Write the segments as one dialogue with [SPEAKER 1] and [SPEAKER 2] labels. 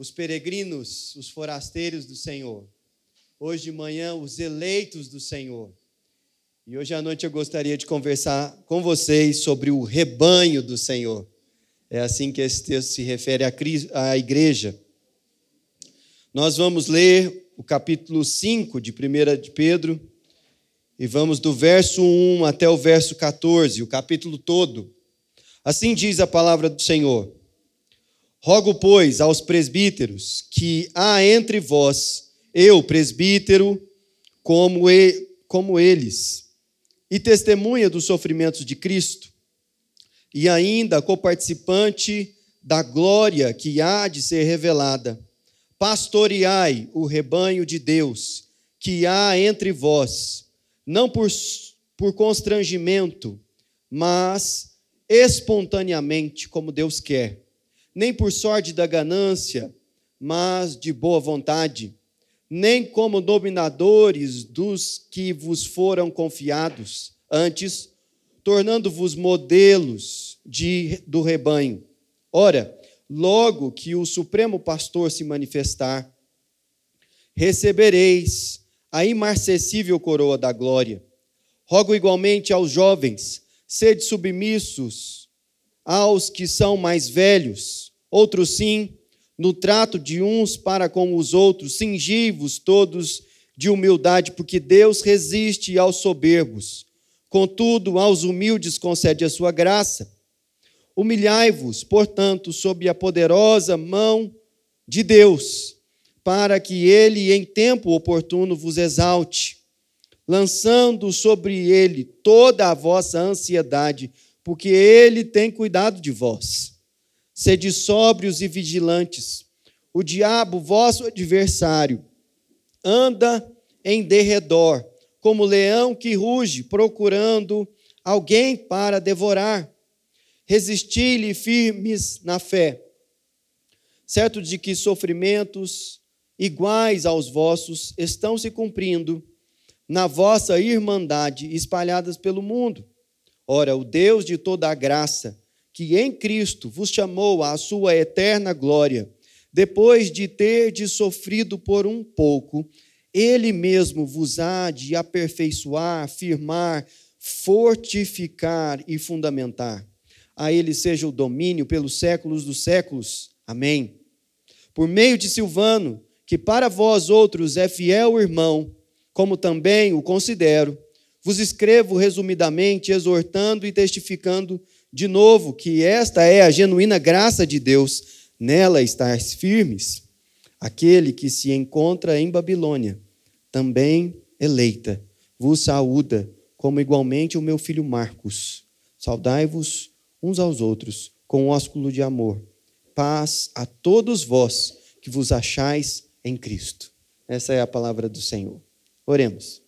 [SPEAKER 1] os peregrinos, os forasteiros do Senhor. Hoje de manhã, os eleitos do Senhor. E hoje à noite eu gostaria de conversar com vocês sobre o rebanho do Senhor. É assim que esse texto se refere à igreja. Nós vamos ler o capítulo 5 de 1 de Pedro e vamos do verso 1 até o verso 14, o capítulo todo. Assim diz a palavra do Senhor. Rogo, pois, aos presbíteros que há entre vós, eu, presbítero, como, e, como eles, e testemunha dos sofrimentos de Cristo, e ainda coparticipante da glória que há de ser revelada pastoreai o rebanho de Deus que há entre vós, não por, por constrangimento, mas espontaneamente, como Deus quer, nem por sorte da ganância, mas de boa vontade, nem como dominadores dos que vos foram confiados, antes, tornando-vos modelos de, do rebanho. Ora, logo que o Supremo Pastor se manifestar, recebereis a imarcessível coroa da glória. Rogo igualmente aos jovens, sede submissos aos que são mais velhos, outros sim, no trato de uns para com os outros, cingi-vos todos de humildade, porque Deus resiste aos soberbos, contudo, aos humildes concede a sua graça. Humilhai-vos, portanto, sob a poderosa mão de Deus, para que ele, em tempo oportuno, vos exalte, lançando sobre ele toda a vossa ansiedade, porque ele tem cuidado de vós. Sede sóbrios e vigilantes. O diabo, vosso adversário, anda em derredor, como leão que ruge, procurando alguém para devorar resisti-lhe firmes na fé, certo de que sofrimentos iguais aos vossos estão se cumprindo na vossa irmandade espalhadas pelo mundo. Ora, o Deus de toda a graça, que em Cristo vos chamou à sua eterna glória, depois de ter de sofrido por um pouco, ele mesmo vos há de aperfeiçoar, firmar, fortificar e fundamentar a ele seja o domínio pelos séculos dos séculos. Amém. Por meio de Silvano, que para vós outros é fiel irmão, como também o considero, vos escrevo resumidamente, exortando e testificando de novo que esta é a genuína graça de Deus, nela estáis firmes. Aquele que se encontra em Babilônia, também eleita, vos saúda, como igualmente o meu filho Marcos. Saudai-vos uns aos outros com ósculo de amor. Paz a todos vós que vos achais em Cristo. Essa é a palavra do Senhor. Oremos.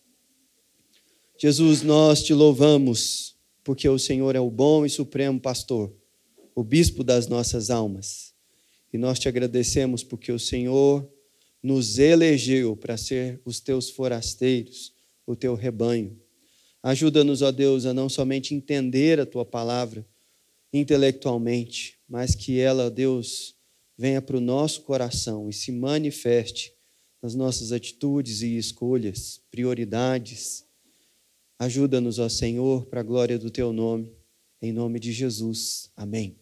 [SPEAKER 1] Jesus, nós te louvamos porque o Senhor é o bom e supremo pastor, o bispo das nossas almas. E nós te agradecemos porque o Senhor nos elegeu para ser os teus forasteiros, o teu rebanho. Ajuda-nos, ó Deus, a não somente entender a tua palavra, intelectualmente, mas que ela, Deus, venha para o nosso coração e se manifeste nas nossas atitudes e escolhas, prioridades. Ajuda-nos, ó Senhor, para a glória do teu nome, em nome de Jesus. Amém.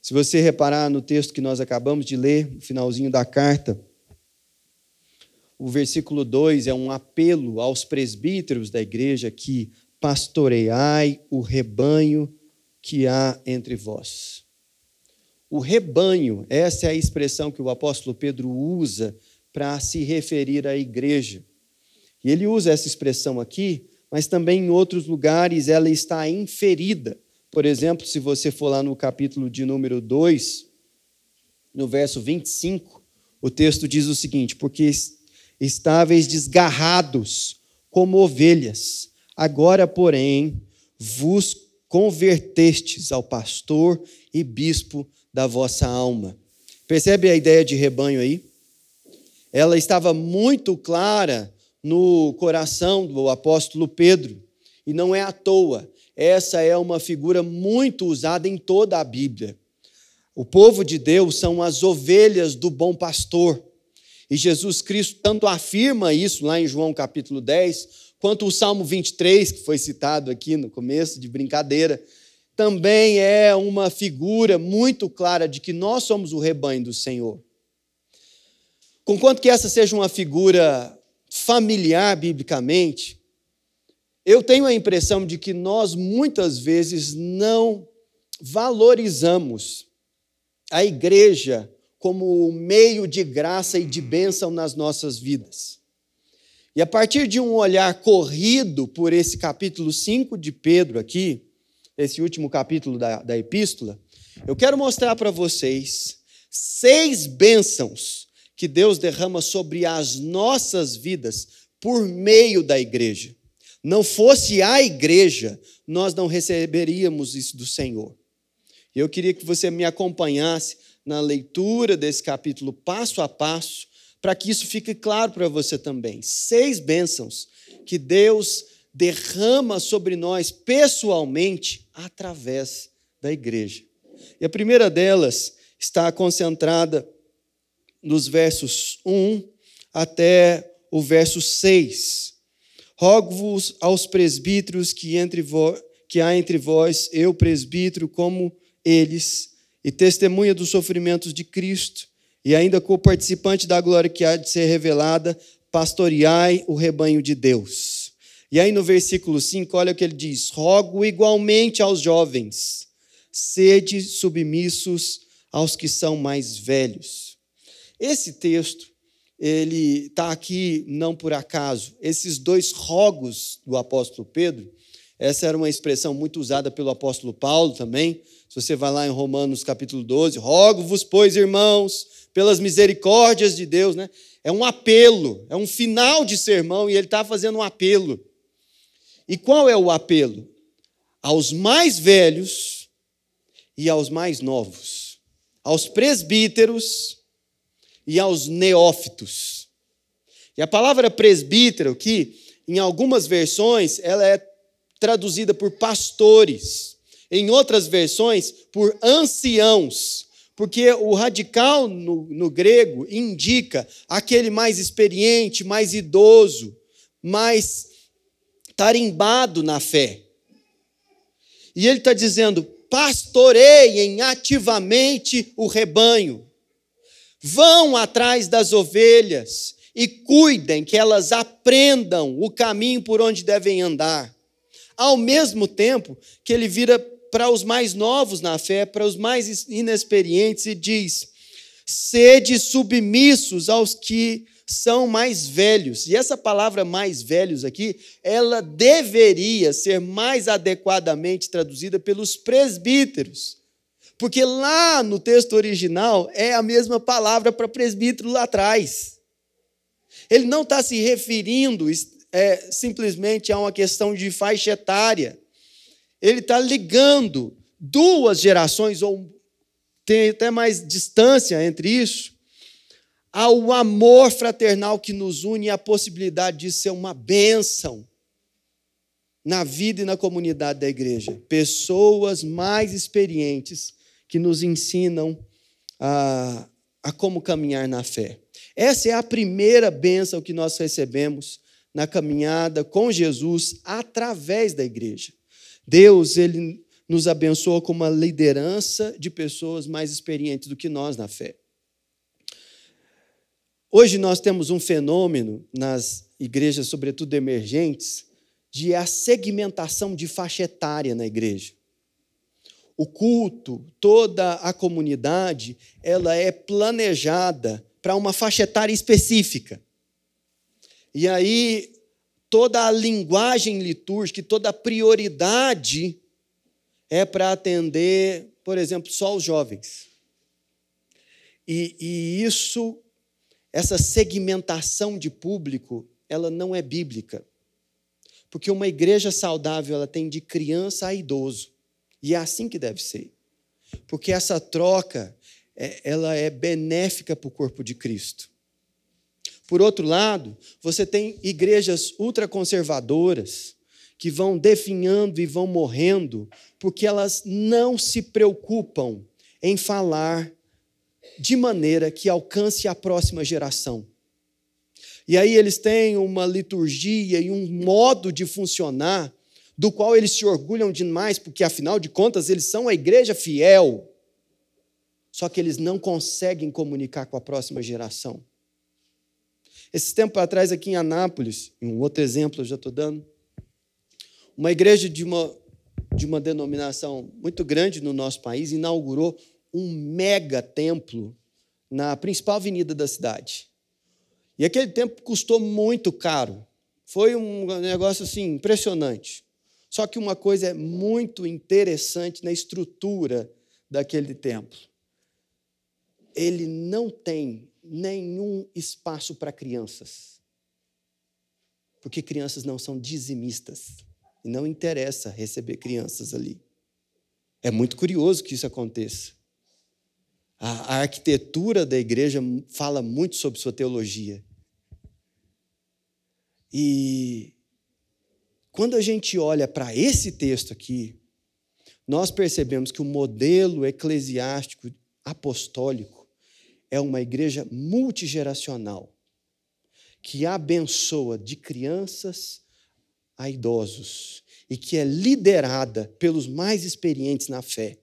[SPEAKER 1] Se você reparar no texto que nós acabamos de ler, no finalzinho da carta, o versículo 2 é um apelo aos presbíteros da igreja que pastoreai o rebanho que há entre vós. O rebanho, essa é a expressão que o apóstolo Pedro usa para se referir à igreja. E ele usa essa expressão aqui, mas também em outros lugares ela está inferida. Por exemplo, se você for lá no capítulo de número 2, no verso 25, o texto diz o seguinte: Porque estáveis desgarrados como ovelhas, agora, porém, vos convertestes ao pastor e bispo da vossa alma. Percebe a ideia de rebanho aí? Ela estava muito clara no coração do apóstolo Pedro, e não é à toa. Essa é uma figura muito usada em toda a Bíblia. O povo de Deus são as ovelhas do bom pastor. E Jesus Cristo tanto afirma isso lá em João capítulo 10, quanto o Salmo 23, que foi citado aqui no começo, de brincadeira, também é uma figura muito clara de que nós somos o rebanho do Senhor. Conquanto que essa seja uma figura familiar biblicamente, eu tenho a impressão de que nós muitas vezes não valorizamos a igreja como meio de graça e de bênção nas nossas vidas. E a partir de um olhar corrido por esse capítulo 5 de Pedro aqui, esse último capítulo da, da epístola, eu quero mostrar para vocês seis bênçãos que Deus derrama sobre as nossas vidas por meio da igreja. Não fosse a igreja, nós não receberíamos isso do Senhor. Eu queria que você me acompanhasse na leitura desse capítulo passo a passo, para que isso fique claro para você também. Seis bênçãos que Deus derrama sobre nós pessoalmente através da igreja. E a primeira delas está concentrada nos versos 1 até o verso 6. Rogo-vos aos presbíteros que, entre que há entre vós, eu, presbítero, como eles, e testemunha dos sofrimentos de Cristo, e ainda co-participante da glória que há de ser revelada, pastoreai o rebanho de Deus. E aí no versículo 5, olha o que ele diz: Rogo igualmente aos jovens, sede submissos aos que são mais velhos. Esse texto, ele está aqui não por acaso. Esses dois rogos do apóstolo Pedro, essa era uma expressão muito usada pelo apóstolo Paulo também. Se você vai lá em Romanos capítulo 12, rogo-vos, pois, irmãos, pelas misericórdias de Deus, né? É um apelo, é um final de sermão e ele está fazendo um apelo. E qual é o apelo? Aos mais velhos e aos mais novos, aos presbíteros e aos neófitos. E a palavra presbítero aqui, em algumas versões, ela é traduzida por pastores, em outras versões, por anciãos, porque o radical no, no grego indica aquele mais experiente, mais idoso, mais tarimbado na fé. E ele está dizendo: pastoreiem ativamente o rebanho, vão atrás das ovelhas e cuidem que elas aprendam o caminho por onde devem andar ao mesmo tempo que ele vira para os mais novos na fé, para os mais inexperientes, e diz: sede submissos aos que são mais velhos. E essa palavra mais velhos aqui, ela deveria ser mais adequadamente traduzida pelos presbíteros. Porque lá no texto original é a mesma palavra para presbítero lá atrás. Ele não está se referindo é, simplesmente a uma questão de faixa etária. Ele está ligando duas gerações, ou tem até mais distância entre isso, ao amor fraternal que nos une e a possibilidade de ser uma bênção na vida e na comunidade da igreja. Pessoas mais experientes que nos ensinam a, a como caminhar na fé. Essa é a primeira bênção que nós recebemos na caminhada com Jesus através da igreja. Deus, ele nos abençoa com uma liderança de pessoas mais experientes do que nós na fé. Hoje nós temos um fenômeno nas igrejas, sobretudo emergentes, de a segmentação de faixa etária na igreja. O culto, toda a comunidade, ela é planejada para uma faixa etária específica. E aí, toda a linguagem litúrgica, toda a prioridade é para atender, por exemplo, só os jovens. E, e, isso, essa segmentação de público, ela não é bíblica. Porque uma igreja saudável, ela tem de criança a idoso. E é assim que deve ser. Porque essa troca, é, ela é benéfica para o corpo de Cristo. Por outro lado, você tem igrejas ultraconservadoras que vão definhando e vão morrendo porque elas não se preocupam em falar de maneira que alcance a próxima geração. E aí eles têm uma liturgia e um modo de funcionar do qual eles se orgulham demais, porque afinal de contas eles são a igreja fiel. Só que eles não conseguem comunicar com a próxima geração. Esse tempo atrás, aqui em Anápolis, um outro exemplo eu já estou dando, uma igreja de uma, de uma denominação muito grande no nosso país inaugurou um mega templo na principal avenida da cidade. E aquele templo custou muito caro. Foi um negócio assim impressionante. Só que uma coisa é muito interessante na estrutura daquele templo. Ele não tem nenhum espaço para crianças. Porque crianças não são dizimistas. E não interessa receber crianças ali. É muito curioso que isso aconteça. A, arquitetura da igreja fala muito sobre sua teologia. E quando a gente olha para esse texto aqui, nós percebemos que o modelo eclesiástico apostólico é uma igreja multigeracional que abençoa de crianças a idosos e que é liderada pelos mais experientes na fé,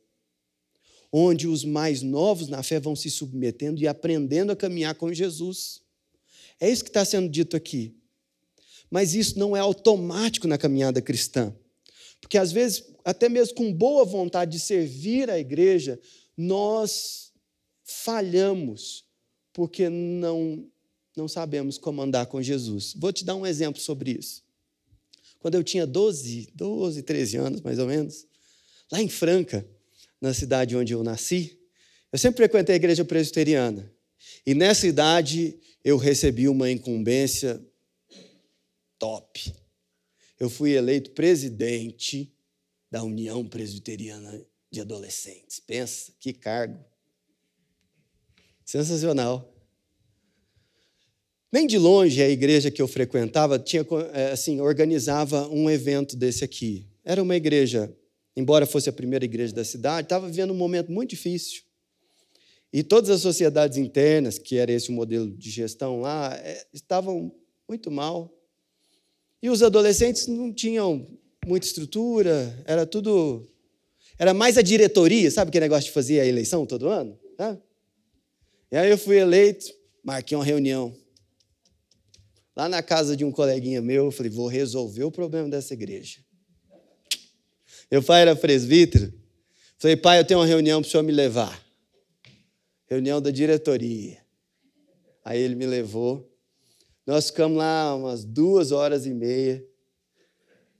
[SPEAKER 1] onde os mais novos na fé vão se submetendo e aprendendo a caminhar com Jesus. É isso que está sendo dito aqui. Mas isso não é automático na caminhada cristã. Porque às vezes, até mesmo com boa vontade de servir a igreja, nós falhamos porque não não sabemos como andar com Jesus. Vou te dar um exemplo sobre isso. Quando eu tinha 12, 12, 13 anos, mais ou menos, lá em Franca, na cidade onde eu nasci, eu sempre frequentei a igreja presbiteriana. E nessa idade eu recebi uma incumbência top. Eu fui eleito presidente da União Presbiteriana de Adolescentes. Pensa, que cargo. Sensacional. Nem de longe a igreja que eu frequentava tinha é, assim organizava um evento desse aqui. Era uma igreja, embora fosse a primeira igreja da cidade, estava vivendo um momento muito difícil. E todas as sociedades internas, que era esse o modelo de gestão lá, é, estavam muito mal. E os adolescentes não tinham muita estrutura, era tudo. Era mais a diretoria, sabe aquele negócio de fazer a eleição todo ano? E aí eu fui eleito, marquei uma reunião lá na casa de um coleguinha meu, eu falei, vou resolver o problema dessa igreja. Meu pai era presbítero. Falei, pai, eu tenho uma reunião para o senhor me levar. Reunião da diretoria. Aí ele me levou. Nós ficamos lá umas duas horas e meia.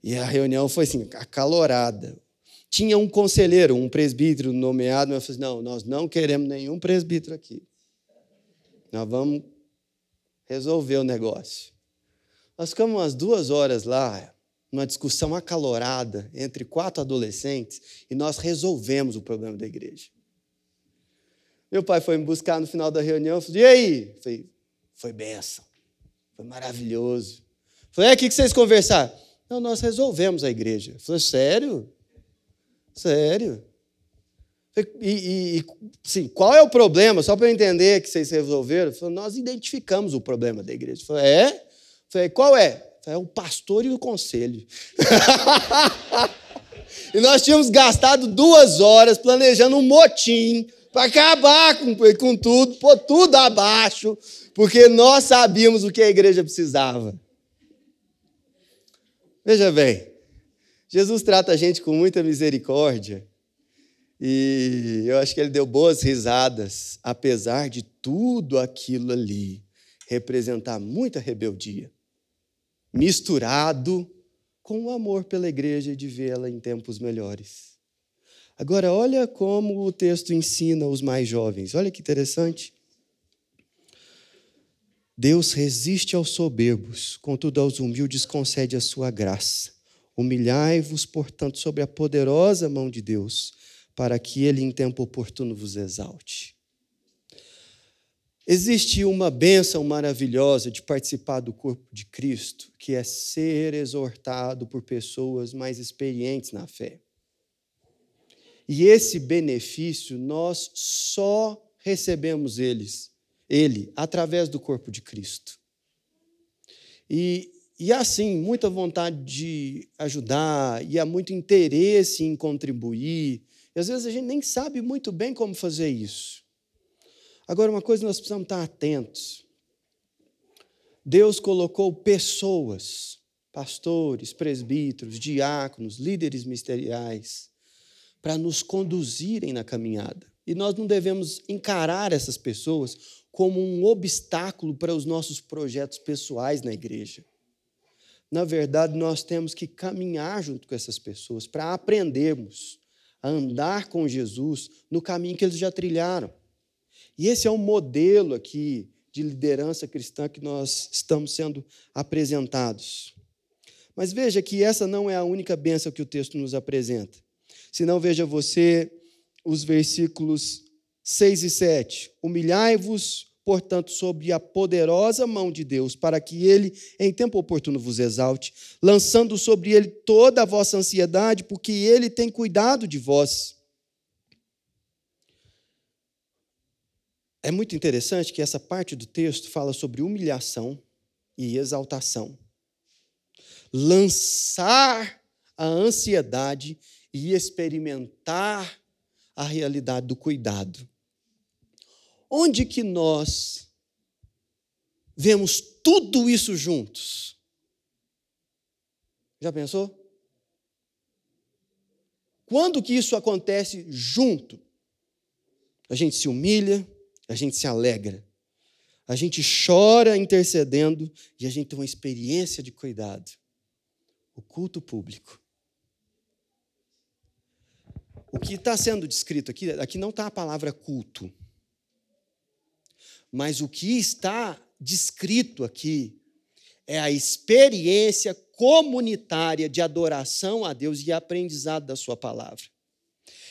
[SPEAKER 1] E a reunião foi assim, acalorada. Tinha um conselheiro, um presbítero nomeado, mas eu falei, não, nós não queremos nenhum presbítero aqui. Nós vamos resolver o negócio. Nós ficamos umas duas horas lá, numa discussão acalorada entre quatro adolescentes, e nós resolvemos o problema da igreja. Meu pai foi me buscar no final da reunião, falou, e aí? falei, foi benção, foi maravilhoso. falei, é, o que vocês conversaram? Não, nós resolvemos a igreja. falei, sério? Sério? E, e sim, qual é o problema? Só para eu entender que vocês resolveram. Falei, nós identificamos o problema da igreja. Falei, é? Falei, qual é? É o pastor e o conselho. e nós tínhamos gastado duas horas planejando um motim para acabar com, com tudo, pôr tudo abaixo, porque nós sabíamos o que a igreja precisava. Veja bem, Jesus trata a gente com muita misericórdia e eu acho que ele deu boas risadas, apesar de tudo aquilo ali representar muita rebeldia, misturado com o amor pela igreja e de vê-la em tempos melhores. Agora, olha como o texto ensina os mais jovens, olha que interessante. Deus resiste aos soberbos, contudo aos humildes concede a sua graça. Humilhai-vos, portanto, sobre a poderosa mão de Deus para que ele em tempo oportuno vos exalte. Existe uma bênção maravilhosa de participar do corpo de Cristo, que é ser exortado por pessoas mais experientes na fé. E esse benefício nós só recebemos eles, ele através do corpo de Cristo. E, e há assim muita vontade de ajudar, e há muito interesse em contribuir. E às vezes a gente nem sabe muito bem como fazer isso. Agora, uma coisa nós precisamos estar atentos. Deus colocou pessoas, pastores, presbíteros, diáconos, líderes ministeriais, para nos conduzirem na caminhada. E nós não devemos encarar essas pessoas como um obstáculo para os nossos projetos pessoais na igreja. Na verdade, nós temos que caminhar junto com essas pessoas para aprendermos a andar com Jesus no caminho que eles já trilharam. E esse é um modelo aqui de liderança cristã que nós estamos sendo apresentados. Mas veja que essa não é a única bênção que o texto nos apresenta. Se não, veja você os versículos 6 e 7. Humilhai-vos, portanto, sobre a poderosa mão de Deus, para que ele, em tempo oportuno, vos exalte, lançando sobre ele toda a vossa ansiedade, porque ele tem cuidado de vós. É muito interessante que essa parte do texto fala sobre humilhação e exaltação. Lançar a ansiedade e experimentar a realidade do cuidado. Onde que nós vemos tudo isso juntos? Já pensou? Quando que isso acontece junto? A gente se humilha, a gente se alegra, a gente chora intercedendo e a gente tem uma experiência de cuidado. O culto público. O que está sendo descrito aqui, aqui não está a palavra culto, mas o que está descrito aqui é a experiência comunitária de adoração a Deus e aprendizado da Sua palavra.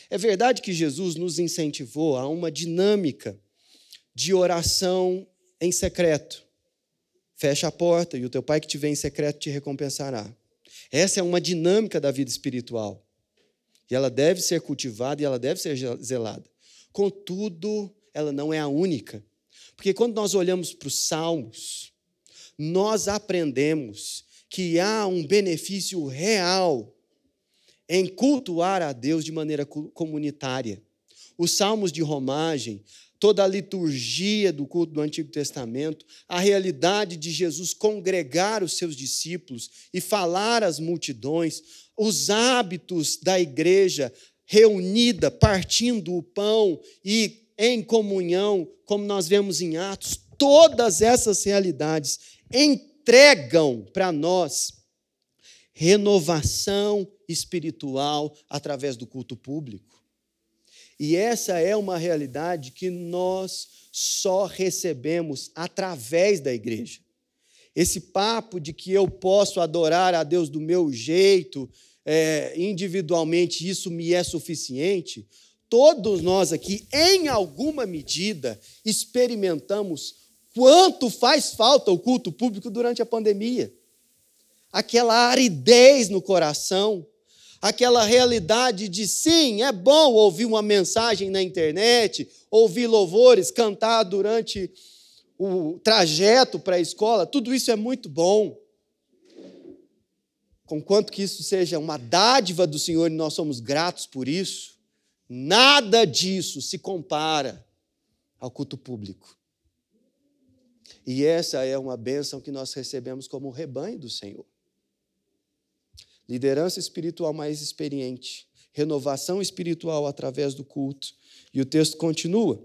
[SPEAKER 1] É verdade que Jesus nos incentivou a uma dinâmica de oração em secreto. Fecha a porta e o teu pai que te vê em secreto te recompensará. Essa é uma dinâmica da vida espiritual. E ela deve ser cultivada e ela deve ser zelada. Contudo, ela não é a única. Porque quando nós olhamos para os salmos, nós aprendemos que há um benefício real em cultuar a Deus de maneira comunitária. Os salmos de romagem, toda a liturgia do culto do Antigo Testamento, a realidade de Jesus congregar os seus discípulos e falar às multidões, os hábitos da igreja reunida, partindo o pão e em comunhão, como nós vemos em Atos, todas essas realidades entregam para nós renovação espiritual através do culto público. E essa é uma realidade que nós só recebemos através da igreja. Esse papo de que eu posso adorar a Deus do meu jeito, é, individualmente, isso me é suficiente. Todos nós aqui, em alguma medida, experimentamos quanto faz falta o culto público durante a pandemia. Aquela aridez no coração, aquela realidade de sim, é bom ouvir uma mensagem na internet, ouvir louvores, cantar durante o trajeto para a escola, tudo isso é muito bom. Conquanto que isso seja uma dádiva do Senhor e nós somos gratos por isso, nada disso se compara ao culto público. E essa é uma bênção que nós recebemos como rebanho do Senhor. Liderança espiritual mais experiente, renovação espiritual através do culto. E o texto continua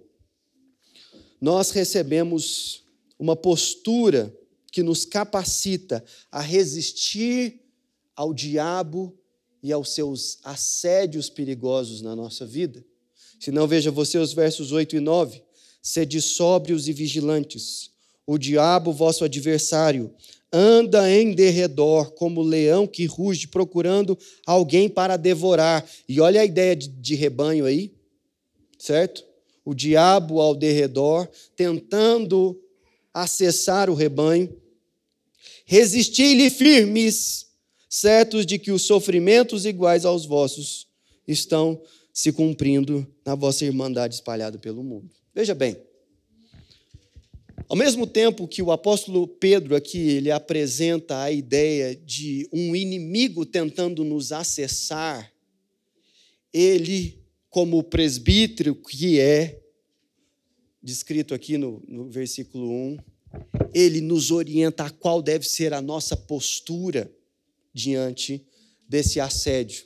[SPEAKER 1] nós recebemos uma postura que nos capacita a resistir ao diabo e aos seus assédios perigosos na nossa vida. Se não, veja você os versos 8 e 9. Sede sóbrios e vigilantes. O diabo, vosso adversário, anda em derredor como leão que ruge, procurando alguém para devorar. E olha a ideia de, de rebanho aí, certo? o diabo ao derredor, tentando acessar o rebanho. Resisti-lhe firmes, certos de que os sofrimentos iguais aos vossos estão se cumprindo na vossa irmandade espalhada pelo mundo. Veja bem, ao mesmo tempo que o apóstolo Pedro aqui ele apresenta a ideia de um inimigo tentando nos acessar, ele, como presbítero que é, descrito aqui no, no versículo 1, ele nos orienta a qual deve ser a nossa postura diante desse assédio.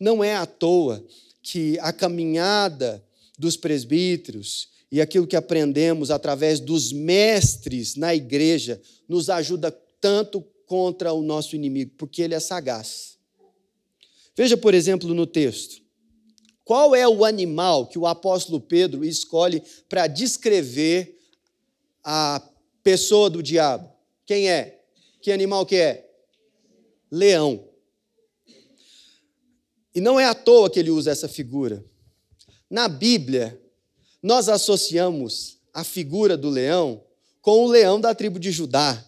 [SPEAKER 1] Não é à toa que a caminhada dos presbíteros e aquilo que aprendemos através dos mestres na igreja nos ajuda tanto contra o nosso inimigo, porque ele é sagaz. Veja, por exemplo, no texto. Qual é o animal que o apóstolo Pedro escolhe para descrever a pessoa do diabo? Quem é? Que animal que é? Leão. E não é à toa que ele usa essa figura. Na Bíblia, nós associamos a figura do leão com o leão da tribo de Judá,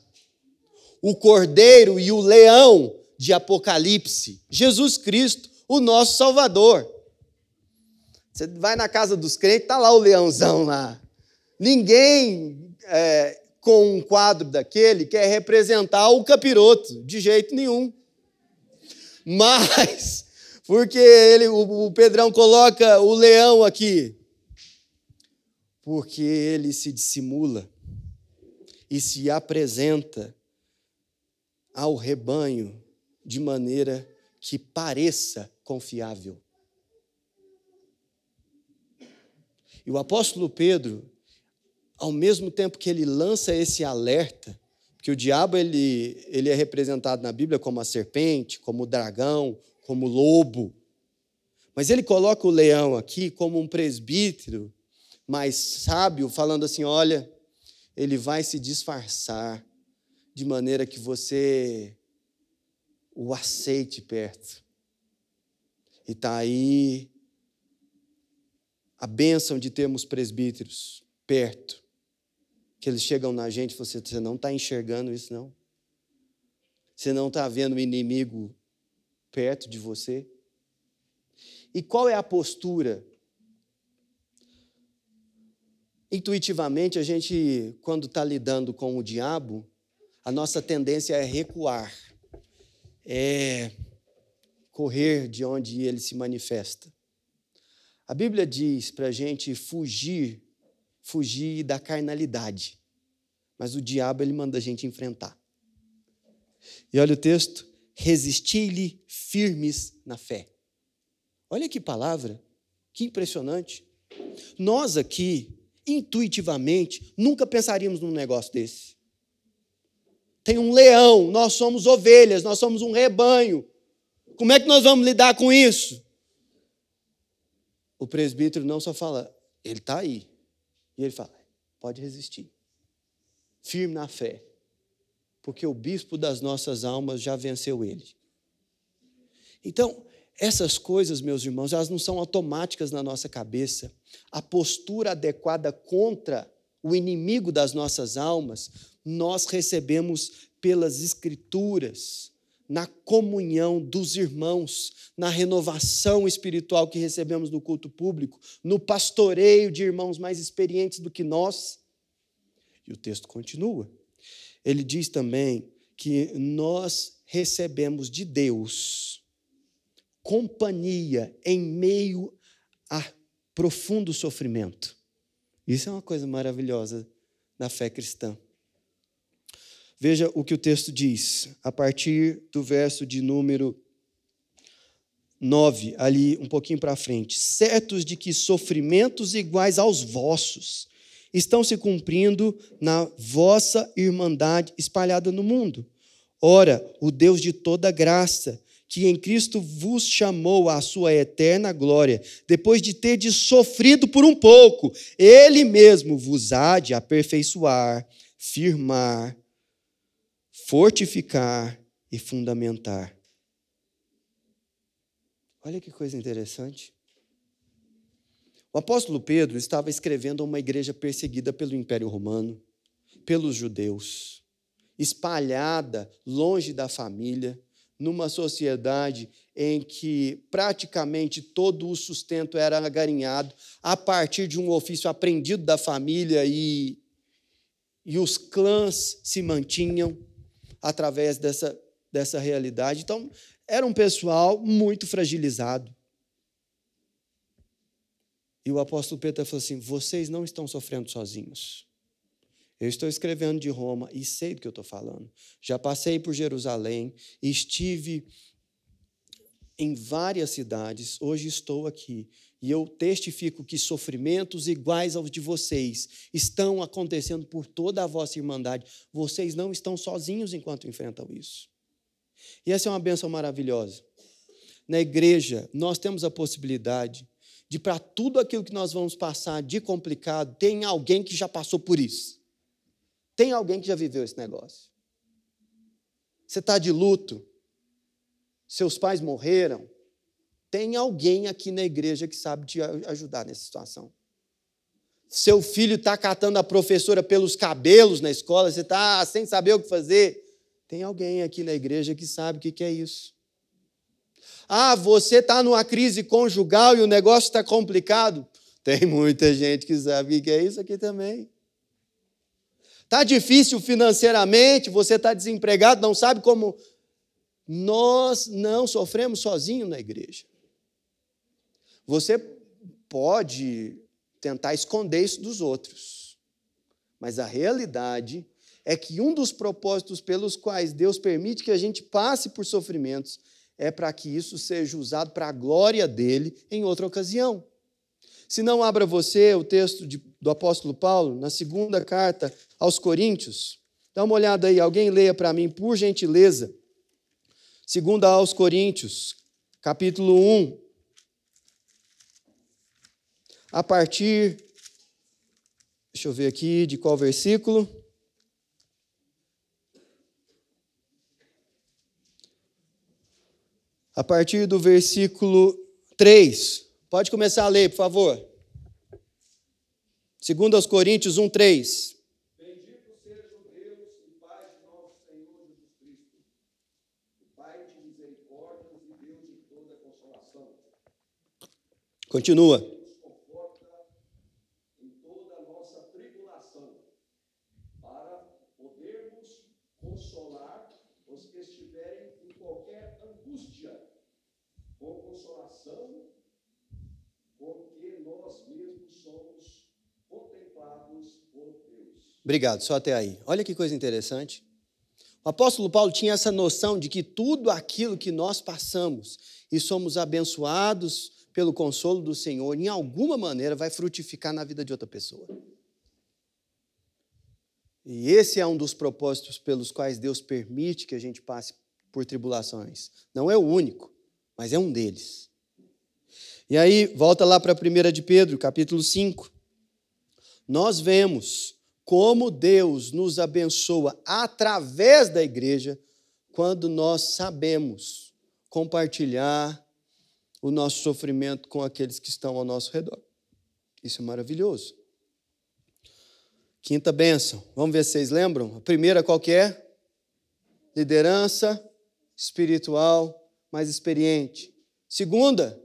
[SPEAKER 1] o cordeiro e o leão de Apocalipse, Jesus Cristo, o nosso Salvador. Você vai na casa dos crentes, está lá o leãozão lá. Ninguém é, com um quadro daquele quer representar o capiroto, de jeito nenhum. Mas, porque ele, o, o Pedrão coloca o leão aqui, porque ele se dissimula e se apresenta ao rebanho de maneira que pareça confiável. E o apóstolo Pedro, ao mesmo tempo que ele lança esse alerta, que o diabo ele, ele é representado na Bíblia como a serpente, como o dragão, como o lobo, mas ele coloca o leão aqui como um presbítero mais sábio, falando assim: olha, ele vai se disfarçar de maneira que você o aceite perto. E está aí a bênção de termos presbíteros perto, que eles chegam na gente e você, você não está enxergando isso, não? Você não está vendo o inimigo perto de você? E qual é a postura Intuitivamente, a gente, quando está lidando com o diabo, a nossa tendência é recuar, é correr de onde ele se manifesta. A Bíblia diz para a gente fugir, fugir da carnalidade, mas o diabo ele manda a gente enfrentar. E olha o texto: resisti-lhe firmes na fé. Olha que palavra, que impressionante. Nós aqui, intuitivamente, nunca pensaríamos num negócio desse. Tem um leão, nós somos ovelhas, nós somos um rebanho. Como é que nós vamos lidar com isso? O presbítero não só fala, ele está aí. E ele fala, pode resistir. Firme na fé. Porque o bispo das nossas almas já venceu ele. Então, essas coisas, meus irmãos, elas não são automáticas na nossa cabeça. A postura adequada contra o inimigo das nossas almas, nós recebemos pelas Escrituras, na comunhão dos irmãos, na renovação espiritual que recebemos no culto público, no pastoreio de irmãos mais experientes do que nós. E o texto continua. Ele diz também que nós recebemos de Deus companhia em meio a profundo sofrimento. Isso é uma coisa maravilhosa na fé cristã. Veja o que o texto diz, a partir do verso de número 9, ali um pouquinho para frente. Certos de que sofrimentos iguais aos vossos estão se cumprindo na vossa irmandade espalhada no mundo. Ora, o Deus de toda graça, que em Cristo vos chamou à sua eterna glória, depois de ter sofrido por um pouco, Ele mesmo vos há de aperfeiçoar, firmar, fortificar e fundamentar. Olha que coisa interessante. O apóstolo Pedro estava escrevendo a uma igreja perseguida pelo Império Romano, pelos judeus, espalhada, longe da família, numa sociedade em que praticamente todo o sustento era agarinhado a partir de um ofício aprendido da família e, e os clãs se mantinham através dessa, dessa realidade. Então, era um pessoal muito fragilizado. E o apóstolo Pedro falou assim: vocês não estão sofrendo sozinhos. Eu estou escrevendo de Roma e sei do que eu estou falando. Já passei por Jerusalém, estive em várias cidades, hoje estou aqui. E eu testifico que sofrimentos iguais aos de vocês estão acontecendo por toda a vossa irmandade. Vocês não estão sozinhos enquanto enfrentam isso. E essa é uma benção maravilhosa. Na igreja, nós temos a possibilidade de, para tudo aquilo que nós vamos passar de complicado, tem alguém que já passou por isso. Tem alguém que já viveu esse negócio. Você está de luto, seus pais morreram. Tem alguém aqui na igreja que sabe te ajudar nessa situação. Seu filho está catando a professora pelos cabelos na escola, você está sem saber o que fazer. Tem alguém aqui na igreja que sabe o que é isso. Ah, você está numa crise conjugal e o negócio está complicado. Tem muita gente que sabe o que é isso aqui também. Está difícil financeiramente, você está desempregado, não sabe como. Nós não sofremos sozinhos na igreja. Você pode tentar esconder isso dos outros, mas a realidade é que um dos propósitos pelos quais Deus permite que a gente passe por sofrimentos é para que isso seja usado para a glória dele em outra ocasião. Se não abra você o texto de, do apóstolo Paulo, na segunda carta aos Coríntios, dá uma olhada aí, alguém leia para mim, por gentileza. Segunda aos Coríntios, capítulo 1, a partir, deixa eu ver aqui, de qual versículo? a partir do versículo 3. Pode começar a ler, por favor. Segundo aos Coríntios 1, 3.
[SPEAKER 2] Bendito seja o Deus e Pai de nosso Senhor Jesus Cristo, o Pai de misericórdias e Deus de toda consolação.
[SPEAKER 1] Continua.
[SPEAKER 2] Nos conforta em toda a nossa tribulação, para podermos consolar os que estiverem em qualquer angústia, com consolação, porque nós mesmos somos contemplados por Deus.
[SPEAKER 1] Obrigado, só até aí. Olha que coisa interessante. O apóstolo Paulo tinha essa noção de que tudo aquilo que nós passamos e somos abençoados pelo consolo do Senhor, em alguma maneira vai frutificar na vida de outra pessoa. E esse é um dos propósitos pelos quais Deus permite que a gente passe por tribulações. Não é o único, mas é um deles. E aí, volta lá para a primeira de Pedro, capítulo 5. Nós vemos como Deus nos abençoa através da igreja quando nós sabemos compartilhar o nosso sofrimento com aqueles que estão ao nosso redor. Isso é maravilhoso. Quinta bênção. Vamos ver se vocês lembram? A primeira qual que é? Liderança espiritual mais experiente. Segunda,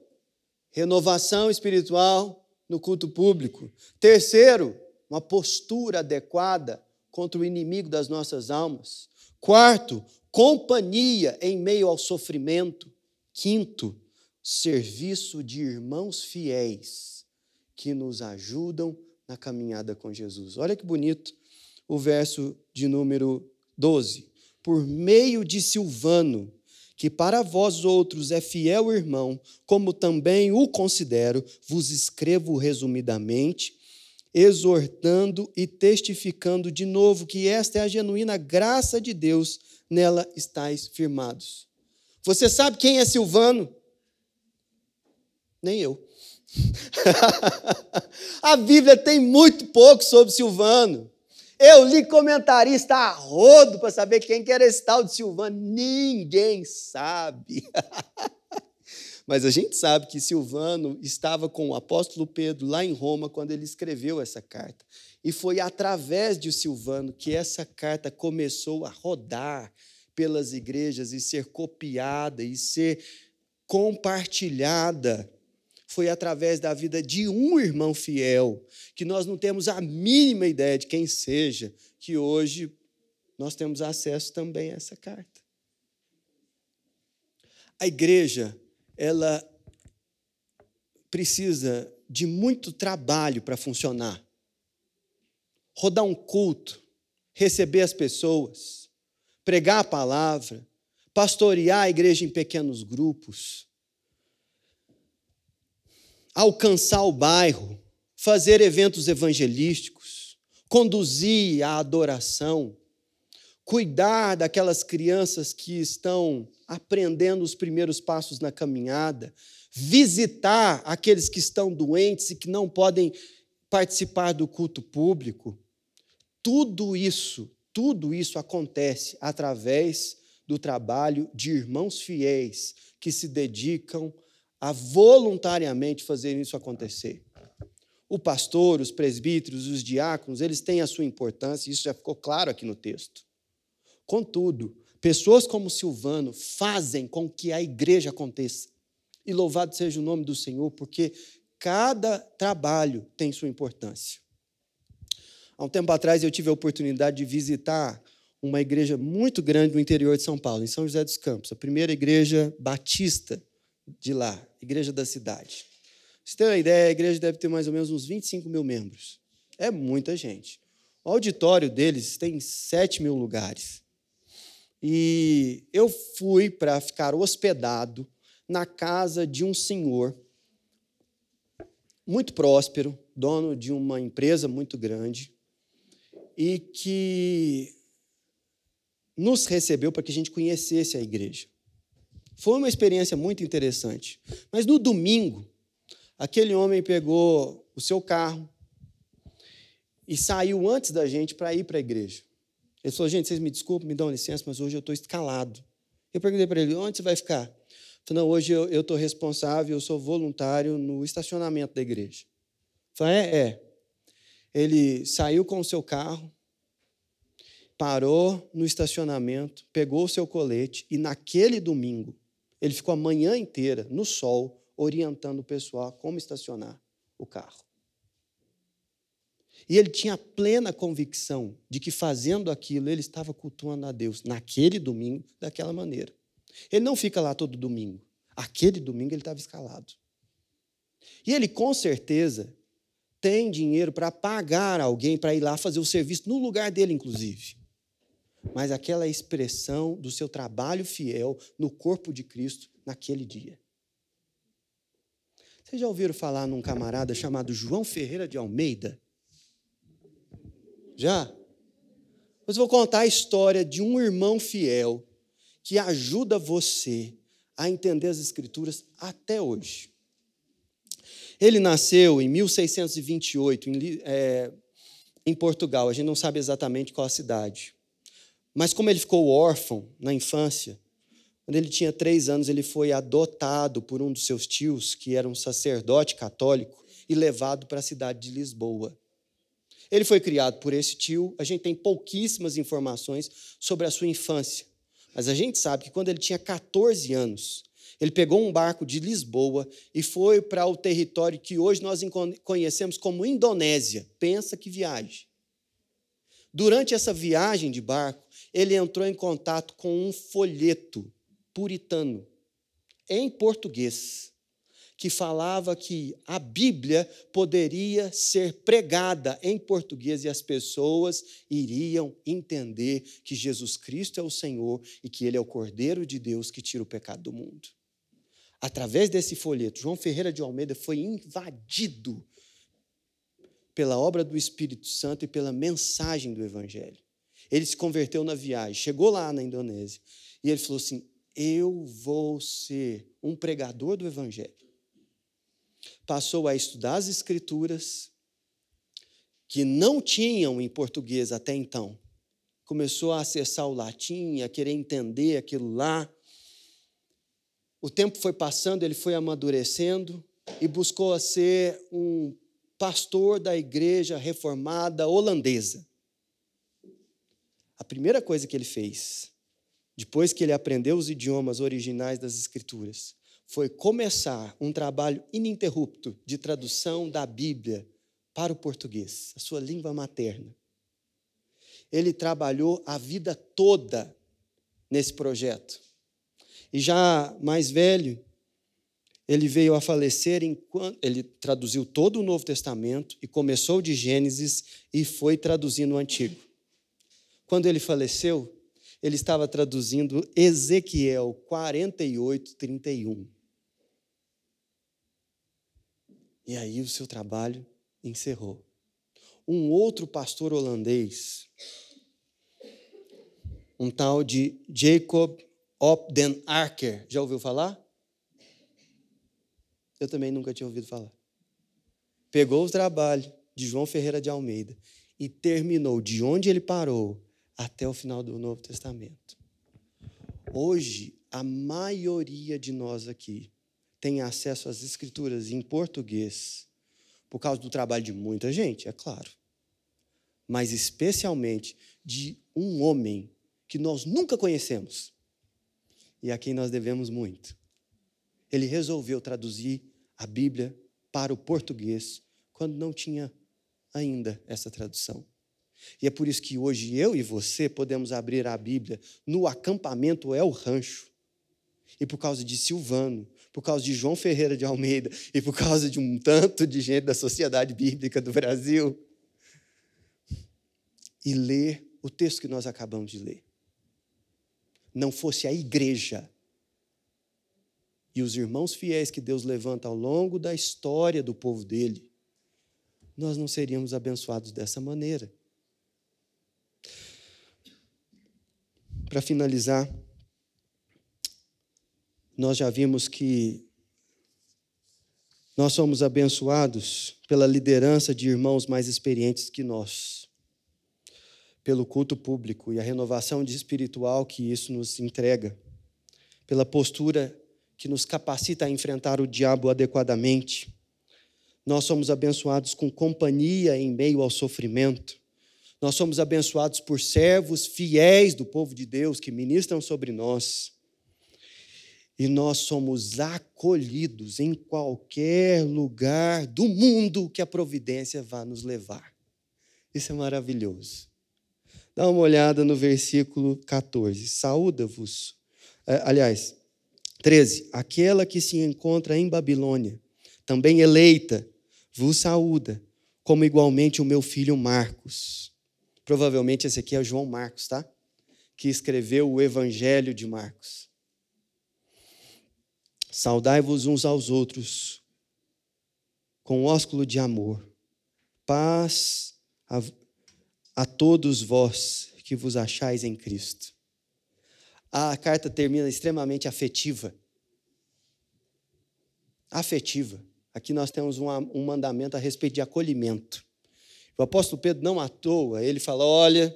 [SPEAKER 1] renovação espiritual no culto público. Terceiro, uma postura adequada contra o inimigo das nossas almas. Quarto, companhia em meio ao sofrimento. Quinto, serviço de irmãos fiéis que nos ajudam na caminhada com Jesus. Olha que bonito o verso de número 12. Por meio de Silvano, que para vós outros é fiel irmão, como também o considero, vos escrevo resumidamente, exortando e testificando de novo que esta é a genuína graça de Deus, nela estáis firmados. Você sabe quem é Silvano? Nem eu. a Bíblia tem muito pouco sobre Silvano. Eu li comentarista a rodo para saber quem que era esse tal de Silvano. Ninguém sabe. Mas a gente sabe que Silvano estava com o apóstolo Pedro lá em Roma quando ele escreveu essa carta. E foi através de Silvano que essa carta começou a rodar pelas igrejas e ser copiada e ser compartilhada foi através da vida de um irmão fiel, que nós não temos a mínima ideia de quem seja, que hoje nós temos acesso também a essa carta. A igreja, ela precisa de muito trabalho para funcionar. Rodar um culto, receber as pessoas, pregar a palavra, pastorear a igreja em pequenos grupos, alcançar o bairro, fazer eventos evangelísticos, conduzir a adoração, cuidar daquelas crianças que estão aprendendo os primeiros passos na caminhada, visitar aqueles que estão doentes e que não podem participar do culto público. Tudo isso, tudo isso acontece através do trabalho de irmãos fiéis que se dedicam a voluntariamente fazer isso acontecer. O pastor, os presbíteros, os diáconos, eles têm a sua importância, isso já ficou claro aqui no texto. Contudo, pessoas como Silvano fazem com que a igreja aconteça. E louvado seja o nome do Senhor, porque cada trabalho tem sua importância. Há um tempo atrás eu tive a oportunidade de visitar uma igreja muito grande no interior de São Paulo, em São José dos Campos, a primeira igreja batista de lá, igreja da cidade. Você tem uma ideia, a igreja deve ter mais ou menos uns 25 mil membros. É muita gente. O auditório deles tem 7 mil lugares. E eu fui para ficar hospedado na casa de um senhor muito próspero, dono de uma empresa muito grande, e que nos recebeu para que a gente conhecesse a igreja. Foi uma experiência muito interessante. Mas no domingo, aquele homem pegou o seu carro e saiu antes da gente para ir para a igreja. Ele falou: Gente, vocês me desculpem, me dão licença, mas hoje eu estou escalado. Eu perguntei para ele: Onde você vai ficar? Ele falou: Não, hoje eu estou responsável, eu sou voluntário no estacionamento da igreja. Eu falei: É, é. Ele saiu com o seu carro, parou no estacionamento, pegou o seu colete e naquele domingo ele ficou a manhã inteira no sol orientando o pessoal como estacionar o carro. E ele tinha plena convicção de que fazendo aquilo ele estava cultuando a Deus naquele domingo daquela maneira. Ele não fica lá todo domingo. Aquele domingo ele estava escalado. E ele com certeza tem dinheiro para pagar alguém para ir lá fazer o serviço no lugar dele, inclusive. Mas aquela expressão do seu trabalho fiel no corpo de Cristo naquele dia. Vocês já ouviram falar num camarada chamado João Ferreira de Almeida? Já? Mas vou contar a história de um irmão fiel que ajuda você a entender as Escrituras até hoje. Ele nasceu em 1628 em, é, em Portugal, a gente não sabe exatamente qual a cidade. Mas como ele ficou órfão na infância, quando ele tinha três anos, ele foi adotado por um dos seus tios, que era um sacerdote católico, e levado para a cidade de Lisboa. Ele foi criado por esse tio. A gente tem pouquíssimas informações sobre a sua infância. Mas a gente sabe que quando ele tinha 14 anos, ele pegou um barco de Lisboa e foi para o território que hoje nós conhecemos como Indonésia. Pensa que viagem. Durante essa viagem de barco, ele entrou em contato com um folheto puritano, em português que falava que a Bíblia poderia ser pregada em português e as pessoas iriam entender que Jesus Cristo é o Senhor e que Ele é o Cordeiro de Deus que tira o pecado do mundo. Através desse folheto, João Ferreira de Almeida foi invadido pela obra do Espírito Santo e pela mensagem do Evangelho. Ele se converteu na viagem, chegou lá na Indonésia e ele falou assim: Eu vou ser um pregador do Evangelho passou a estudar as Escrituras, que não tinham em português até então. Começou a acessar o latim, a querer entender aquilo lá. O tempo foi passando, ele foi amadurecendo e buscou a ser um pastor da igreja reformada holandesa. A primeira coisa que ele fez, depois que ele aprendeu os idiomas originais das Escrituras, foi começar um trabalho ininterrupto de tradução da Bíblia para o português, a sua língua materna. Ele trabalhou a vida toda nesse projeto. E já mais velho, ele veio a falecer enquanto ele traduziu todo o Novo Testamento e começou de Gênesis e foi traduzindo o Antigo. Quando ele faleceu, ele estava traduzindo Ezequiel 48, 31. E aí o seu trabalho encerrou. Um outro pastor holandês, um tal de Jacob Op den Arker, já ouviu falar? Eu também nunca tinha ouvido falar. Pegou o trabalho de João Ferreira de Almeida e terminou de onde ele parou até o final do Novo Testamento. Hoje, a maioria de nós aqui tem acesso às Escrituras em português, por causa do trabalho de muita gente, é claro, mas especialmente de um homem que nós nunca conhecemos e a quem nós devemos muito. Ele resolveu traduzir a Bíblia para o português quando não tinha ainda essa tradução. E é por isso que hoje eu e você podemos abrir a Bíblia no acampamento El Rancho. E por causa de Silvano, por causa de João Ferreira de Almeida e por causa de um tanto de gente da Sociedade Bíblica do Brasil. E ler o texto que nós acabamos de ler. Não fosse a igreja e os irmãos fiéis que Deus levanta ao longo da história do povo dele, nós não seríamos abençoados dessa maneira. Para finalizar, nós já vimos que nós somos abençoados pela liderança de irmãos mais experientes que nós, pelo culto público e a renovação espiritual que isso nos entrega, pela postura que nos capacita a enfrentar o diabo adequadamente. Nós somos abençoados com companhia em meio ao sofrimento. Nós somos abençoados por servos fiéis do povo de Deus que ministram sobre nós. E nós somos acolhidos em qualquer lugar do mundo que a providência vá nos levar. Isso é maravilhoso. Dá uma olhada no versículo 14. Saúda-vos. É, aliás, 13. Aquela que se encontra em Babilônia, também eleita, vos saúda, como igualmente o meu filho Marcos. Provavelmente esse aqui é João Marcos, tá? Que escreveu o Evangelho de Marcos. Saudai-vos uns aos outros com ósculo de amor. Paz a, a todos vós que vos achais em Cristo a carta termina extremamente afetiva. Afetiva. Aqui nós temos um, um mandamento a respeito de acolhimento. O apóstolo Pedro, não à toa, ele fala: Olha,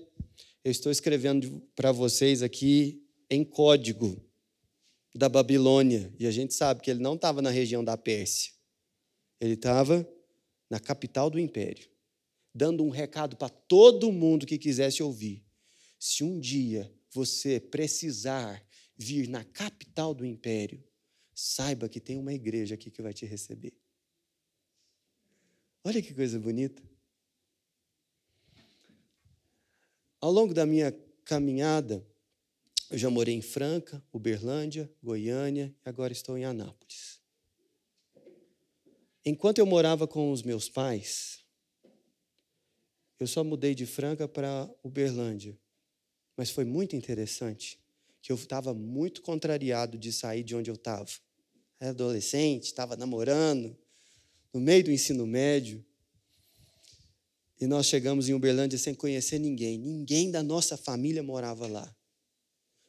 [SPEAKER 1] eu estou escrevendo para vocês aqui em código da Babilônia. E a gente sabe que ele não estava na região da Pérsia. Ele estava na capital do império, dando um recado para todo mundo que quisesse ouvir. Se um dia você precisar vir na capital do império, saiba que tem uma igreja aqui que vai te receber. Olha que coisa bonita. Ao longo da minha caminhada, eu já morei em Franca, Uberlândia, Goiânia e agora estou em Anápolis. Enquanto eu morava com os meus pais, eu só mudei de Franca para Uberlândia mas foi muito interessante que eu estava muito contrariado de sair de onde eu estava. Era adolescente, estava namorando, no meio do ensino médio. E nós chegamos em Uberlândia sem conhecer ninguém. Ninguém da nossa família morava lá.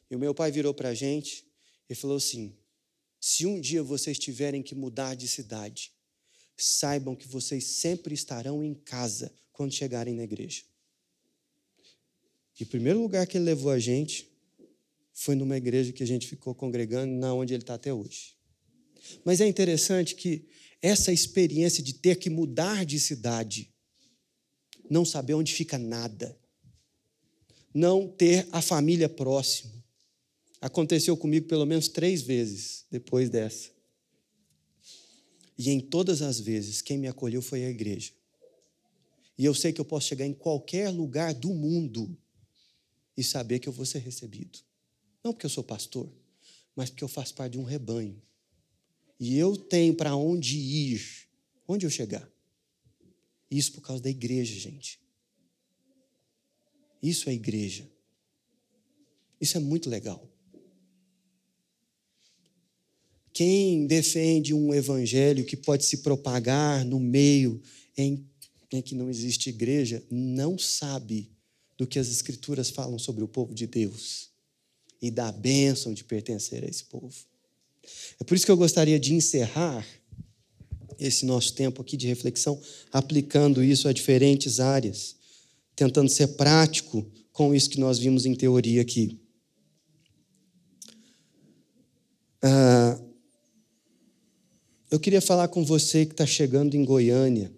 [SPEAKER 1] E o meu pai virou para a gente e falou assim: se um dia vocês tiverem que mudar de cidade, saibam que vocês sempre estarão em casa quando chegarem na igreja. E o primeiro lugar que ele levou a gente foi numa igreja que a gente ficou congregando, na onde ele está até hoje. Mas é interessante que essa experiência de ter que mudar de cidade, não saber onde fica nada, não ter a família próximo, Aconteceu comigo pelo menos três vezes depois dessa. E em todas as vezes, quem me acolheu foi a igreja. E eu sei que eu posso chegar em qualquer lugar do mundo e saber que eu vou ser recebido. Não porque eu sou pastor, mas porque eu faço parte de um rebanho. E eu tenho para onde ir, onde eu chegar. Isso por causa da igreja, gente. Isso é igreja. Isso é muito legal. Quem defende um evangelho que pode se propagar no meio em, em que não existe igreja, não sabe do que as Escrituras falam sobre o povo de Deus e da bênção de pertencer a esse povo. É por isso que eu gostaria de encerrar esse nosso tempo aqui de reflexão aplicando isso a diferentes áreas, tentando ser prático com isso que nós vimos em teoria aqui. Ah, eu queria falar com você que está chegando em Goiânia.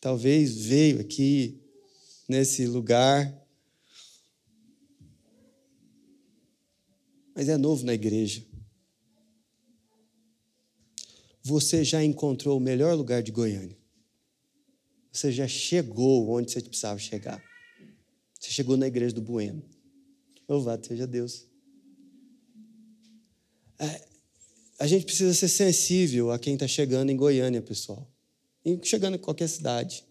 [SPEAKER 1] Talvez veio aqui nesse lugar, mas é novo na igreja. Você já encontrou o melhor lugar de Goiânia. Você já chegou onde você precisava chegar. Você chegou na igreja do Bueno. Louvado seja Deus. É, a gente precisa ser sensível a quem está chegando em Goiânia, pessoal. E chegando em qualquer cidade.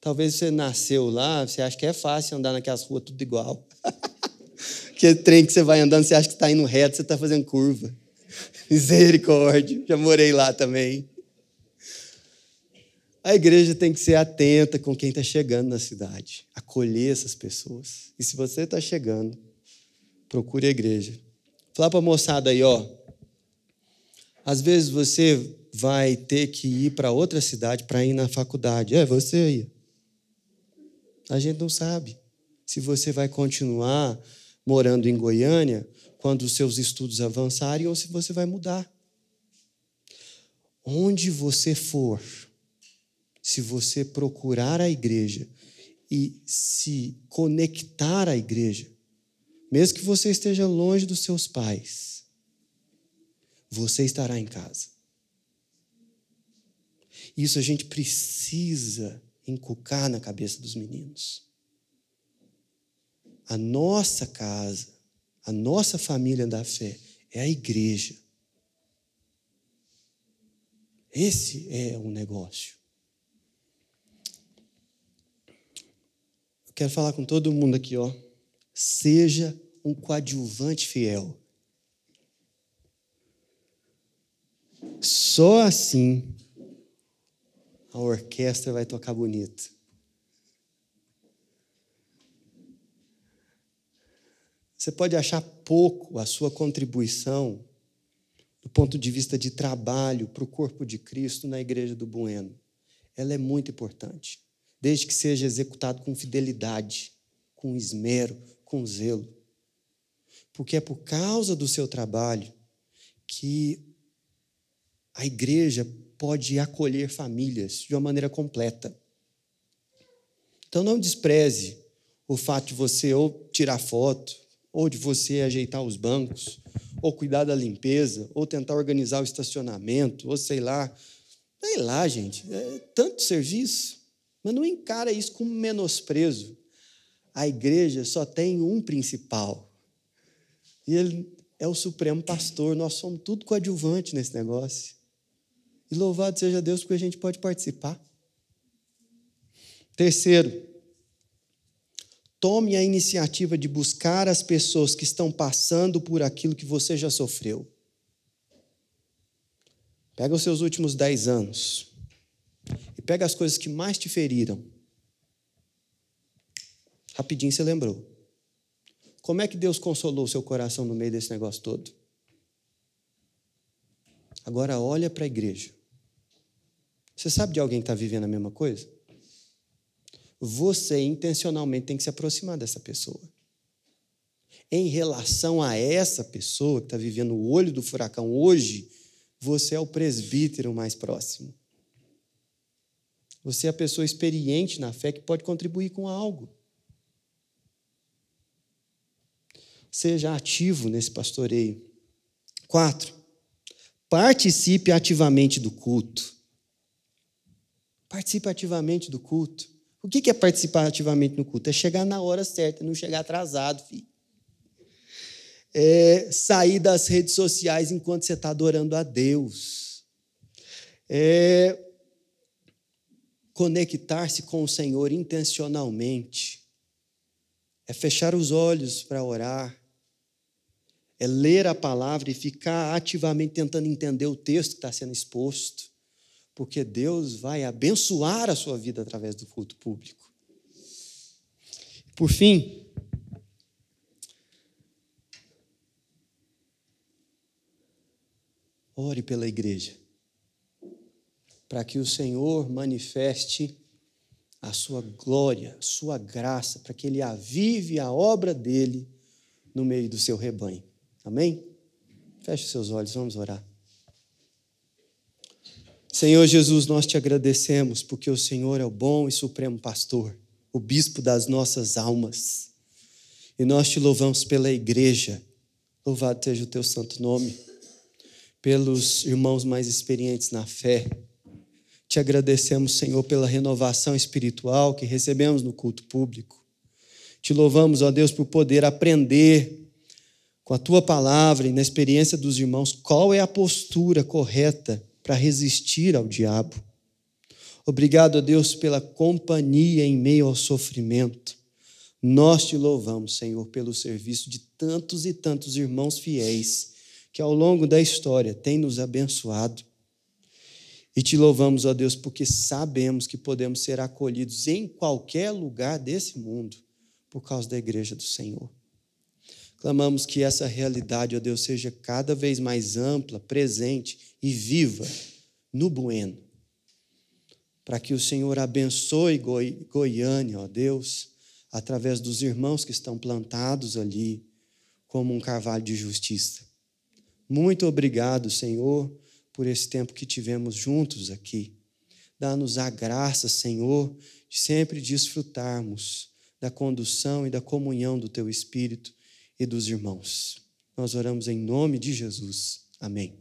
[SPEAKER 1] Talvez você nasceu lá, você acha que é fácil andar naquelas ruas tudo igual. Aquele trem que você vai andando, você acha que está indo reto, você está fazendo curva. Misericórdia, já morei lá também. A igreja tem que ser atenta com quem está chegando na cidade, acolher essas pessoas. E se você está chegando, procure a igreja. Fala para a moçada aí, ó. Às vezes você vai ter que ir para outra cidade para ir na faculdade. É você aí. A gente não sabe se você vai continuar morando em Goiânia quando os seus estudos avançarem ou se você vai mudar. Onde você for, se você procurar a igreja e se conectar à igreja, mesmo que você esteja longe dos seus pais, você estará em casa. Isso a gente precisa inculcar na cabeça dos meninos. A nossa casa, a nossa família da fé é a igreja. Esse é o negócio. Eu quero falar com todo mundo aqui, ó. Seja um coadjuvante fiel. Só assim a orquestra vai tocar bonito. Você pode achar pouco a sua contribuição do ponto de vista de trabalho para o corpo de Cristo na igreja do Bueno. Ela é muito importante, desde que seja executado com fidelidade, com esmero, com zelo. Porque é por causa do seu trabalho que a igreja pode acolher famílias de uma maneira completa. Então não despreze o fato de você ou tirar foto, ou de você ajeitar os bancos, ou cuidar da limpeza, ou tentar organizar o estacionamento, ou sei lá. Sei lá, gente, é tanto serviço, mas não encara isso como menosprezo. A igreja só tem um principal, e ele é o supremo pastor, nós somos tudo coadjuvante nesse negócio. E louvado seja Deus porque a gente pode participar. Terceiro, tome a iniciativa de buscar as pessoas que estão passando por aquilo que você já sofreu. Pega os seus últimos dez anos e pega as coisas que mais te feriram. Rapidinho você lembrou. Como é que Deus consolou o seu coração no meio desse negócio todo? Agora olha para a igreja. Você sabe de alguém que está vivendo a mesma coisa? Você intencionalmente tem que se aproximar dessa pessoa. Em relação a essa pessoa que está vivendo o olho do furacão hoje, você é o presbítero mais próximo. Você é a pessoa experiente na fé que pode contribuir com algo. Seja ativo nesse pastoreio. Quatro, participe ativamente do culto. Participe ativamente do culto. O que é participar ativamente no culto? É chegar na hora certa, não chegar atrasado, filho. É sair das redes sociais enquanto você está adorando a Deus. É conectar-se com o Senhor intencionalmente. É fechar os olhos para orar é ler a palavra e ficar ativamente tentando entender o texto que está sendo exposto, porque Deus vai abençoar a sua vida através do culto público. Por fim, ore pela igreja, para que o Senhor manifeste a sua glória, a sua graça, para que Ele avive a obra dele no meio do seu rebanho. Amém? Feche seus olhos, vamos orar. Senhor Jesus, nós te agradecemos porque o Senhor é o bom e supremo pastor, o bispo das nossas almas. E nós te louvamos pela igreja. Louvado seja o teu santo nome. Pelos irmãos mais experientes na fé. Te agradecemos, Senhor, pela renovação espiritual que recebemos no culto público. Te louvamos, ó Deus, por poder aprender com a tua palavra e na experiência dos irmãos, qual é a postura correta para resistir ao diabo. Obrigado a Deus pela companhia em meio ao sofrimento. Nós te louvamos, Senhor, pelo serviço de tantos e tantos irmãos fiéis que ao longo da história têm nos abençoado. E te louvamos, ó Deus, porque sabemos que podemos ser acolhidos em qualquer lugar desse mundo por causa da igreja do Senhor. Clamamos que essa realidade, ó Deus, seja cada vez mais ampla, presente e viva no Bueno. Para que o Senhor abençoe Goi Goiânia, ó Deus, através dos irmãos que estão plantados ali como um carvalho de justiça. Muito obrigado, Senhor, por esse tempo que tivemos juntos aqui. Dá-nos a graça, Senhor, de sempre desfrutarmos da condução e da comunhão do Teu Espírito e dos irmãos. Nós oramos em nome de Jesus. Amém.